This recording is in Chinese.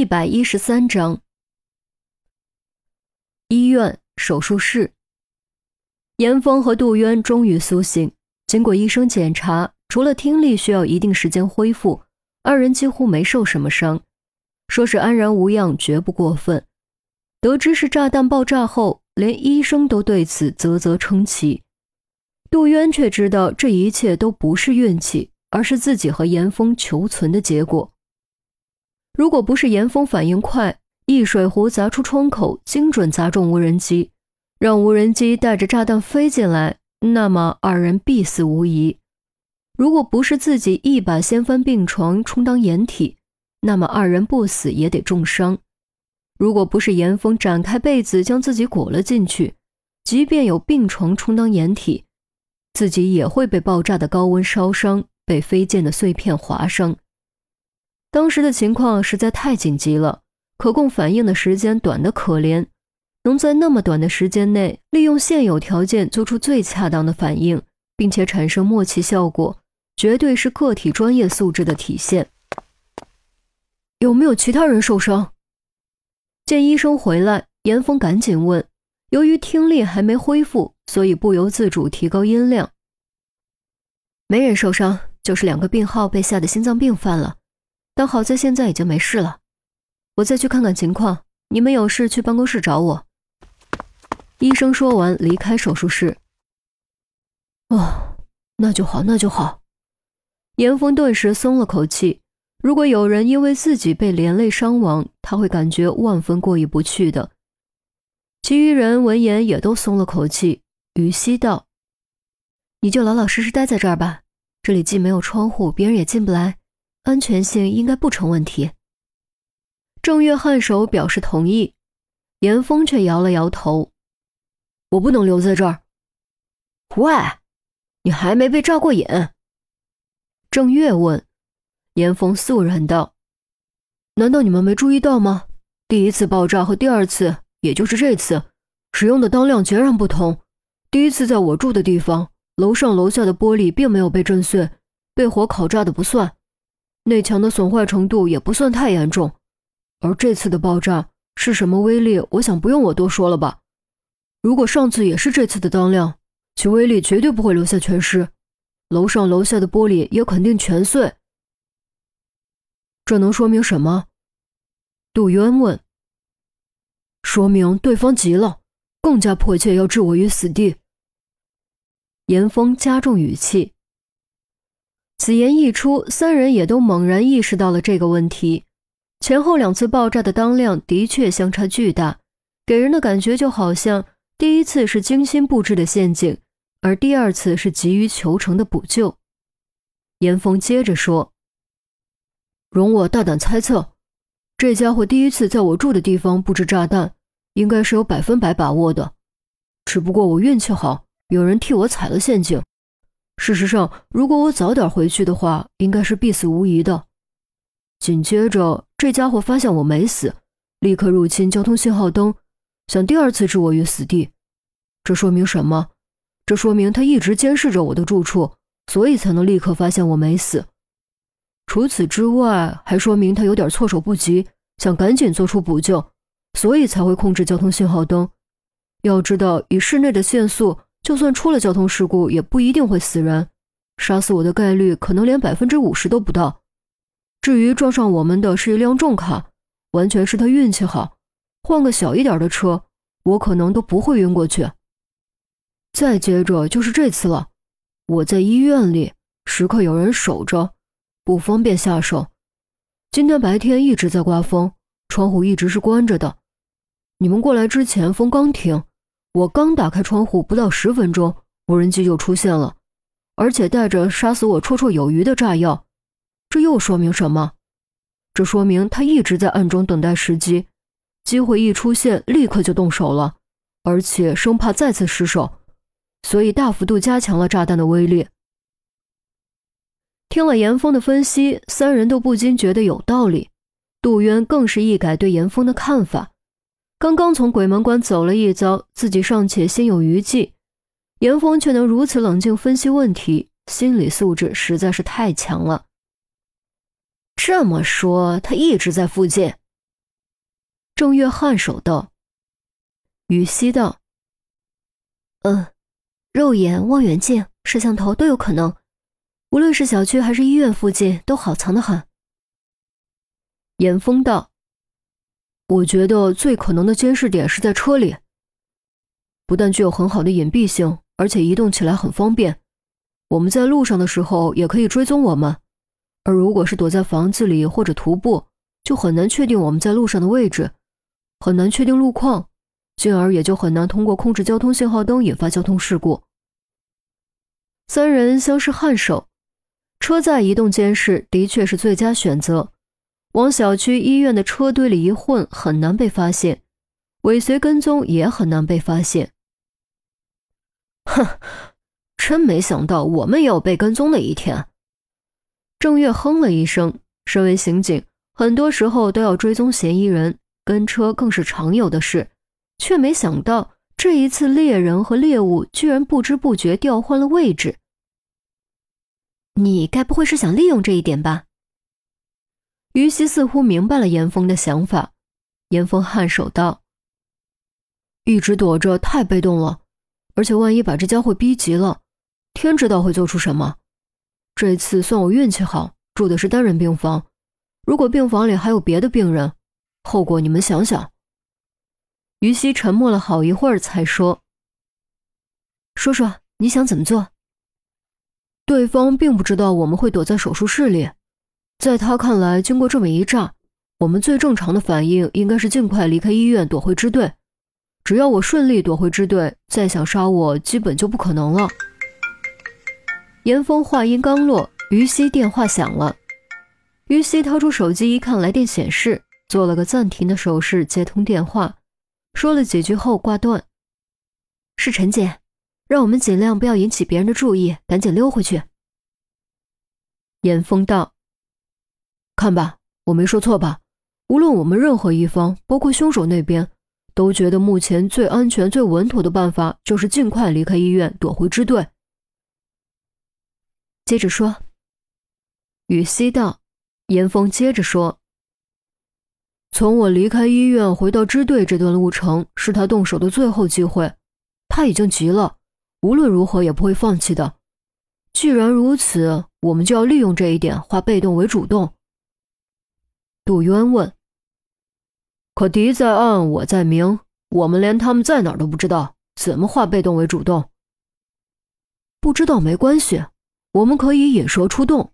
一百一十三章，医院手术室，严峰和杜渊终于苏醒。经过医生检查，除了听力需要一定时间恢复，二人几乎没受什么伤，说是安然无恙，绝不过分。得知是炸弹爆炸后，连医生都对此啧啧称奇。杜渊却知道这一切都不是运气，而是自己和严峰求存的结果。如果不是严峰反应快，一水壶砸出窗口，精准砸中无人机，让无人机带着炸弹飞进来，那么二人必死无疑。如果不是自己一把掀翻病床充当掩体，那么二人不死也得重伤。如果不是严峰展开被子将自己裹了进去，即便有病床充当掩体，自己也会被爆炸的高温烧伤，被飞溅的碎片划伤。当时的情况实在太紧急了，可供反应的时间短得可怜，能在那么短的时间内利用现有条件做出最恰当的反应，并且产生默契效果，绝对是个体专业素质的体现。有没有其他人受伤？见医生回来，严峰赶紧问。由于听力还没恢复，所以不由自主提高音量。没人受伤，就是两个病号被吓得心脏病犯了。但好在现在已经没事了，我再去看看情况。你们有事去办公室找我。医生说完离开手术室。哦，那就好，那就好。严峰顿时松了口气。如果有人因为自己被连累伤亡，他会感觉万分过意不去的。其余人闻言也都松了口气。于西道：“你就老老实实待在这儿吧，这里既没有窗户，别人也进不来。”安全性应该不成问题。郑月颔首表示同意，严峰却摇了摇头：“我不能留在这儿。”“喂，你还没被炸过瘾？”郑月问。严峰肃然道：“难道你们没注意到吗？第一次爆炸和第二次，也就是这次，使用的当量截然不同。第一次在我住的地方，楼上楼下的玻璃并没有被震碎，被火烤炸的不算。”内墙的损坏程度也不算太严重，而这次的爆炸是什么威力？我想不用我多说了吧。如果上次也是这次的当量，其威力绝对不会留下全尸，楼上楼下的玻璃也肯定全碎。这能说明什么？杜渊问。说明对方急了，更加迫切要置我于死地。严峰加重语气。此言一出，三人也都猛然意识到了这个问题。前后两次爆炸的当量的确相差巨大，给人的感觉就好像第一次是精心布置的陷阱，而第二次是急于求成的补救。严峰接着说：“容我大胆猜测，这家伙第一次在我住的地方布置炸弹，应该是有百分百把握的。只不过我运气好，有人替我踩了陷阱。”事实上，如果我早点回去的话，应该是必死无疑的。紧接着，这家伙发现我没死，立刻入侵交通信号灯，想第二次置我于死地。这说明什么？这说明他一直监视着我的住处，所以才能立刻发现我没死。除此之外，还说明他有点措手不及，想赶紧做出补救，所以才会控制交通信号灯。要知道，以室内的限速。就算出了交通事故，也不一定会死人，杀死我的概率可能连百分之五十都不到。至于撞上我们的是一辆重卡，完全是他运气好，换个小一点的车，我可能都不会晕过去。再接着就是这次了，我在医院里，时刻有人守着，不方便下手。今天白天一直在刮风，窗户一直是关着的。你们过来之前，风刚停。我刚打开窗户，不到十分钟，无人机就出现了，而且带着杀死我绰绰有余的炸药。这又说明什么？这说明他一直在暗中等待时机，机会一出现，立刻就动手了，而且生怕再次失手，所以大幅度加强了炸弹的威力。听了严峰的分析，三人都不禁觉得有道理。杜渊更是一改对严峰的看法。刚刚从鬼门关走了一遭，自己尚且心有余悸，严峰却能如此冷静分析问题，心理素质实在是太强了。这么说，他一直在附近，郑月颔首道：“于西道，嗯，肉眼、望远镜、摄像头都有可能。无论是小区还是医院附近，都好藏得很。”严峰道：“我觉得最可能的监视点是在车里，不但具有很好的隐蔽性，而且移动起来很方便。我们在路上的时候也可以追踪我们，而如果是躲在房子里或者徒步，就很难确定我们在路上的位置。”很难确定路况，进而也就很难通过控制交通信号灯引发交通事故。三人相视颔首，车载移动监视的确是最佳选择。往小区、医院的车堆里一混，很难被发现；尾随跟踪也很难被发现。哼，真没想到我们也有被跟踪的一天。郑月哼了一声，身为刑警，很多时候都要追踪嫌疑人。跟车更是常有的事，却没想到这一次猎人和猎物居然不知不觉调换了位置。你该不会是想利用这一点吧？于西似乎明白了严峰的想法，严峰颔首道：“一直躲着太被动了，而且万一把这家伙逼急了，天知道会做出什么。这次算我运气好，住的是单人病房，如果病房里还有别的病人。”后果你们想想。于西沉默了好一会儿，才说：“说说你想怎么做？”对方并不知道我们会躲在手术室里，在他看来，经过这么一炸，我们最正常的反应应该是尽快离开医院，躲回支队。只要我顺利躲回支队，再想杀我，基本就不可能了。严峰话音刚落，于西电话响了。于西掏出手机一看，来电显示。做了个暂停的手势，接通电话，说了几句后挂断。是陈姐，让我们尽量不要引起别人的注意，赶紧溜回去。严峰道：“看吧，我没说错吧？无论我们任何一方，包括凶手那边，都觉得目前最安全、最稳妥的办法就是尽快离开医院，躲回支队。”接着说，雨熙道：“严峰接着说。”从我离开医院回到支队这段路程，是他动手的最后机会。他已经急了，无论如何也不会放弃的。既然如此，我们就要利用这一点，化被动为主动。杜渊问：“可敌在暗，我在明，我们连他们在哪都不知道，怎么化被动为主动？不知道没关系，我们可以引蛇出洞。”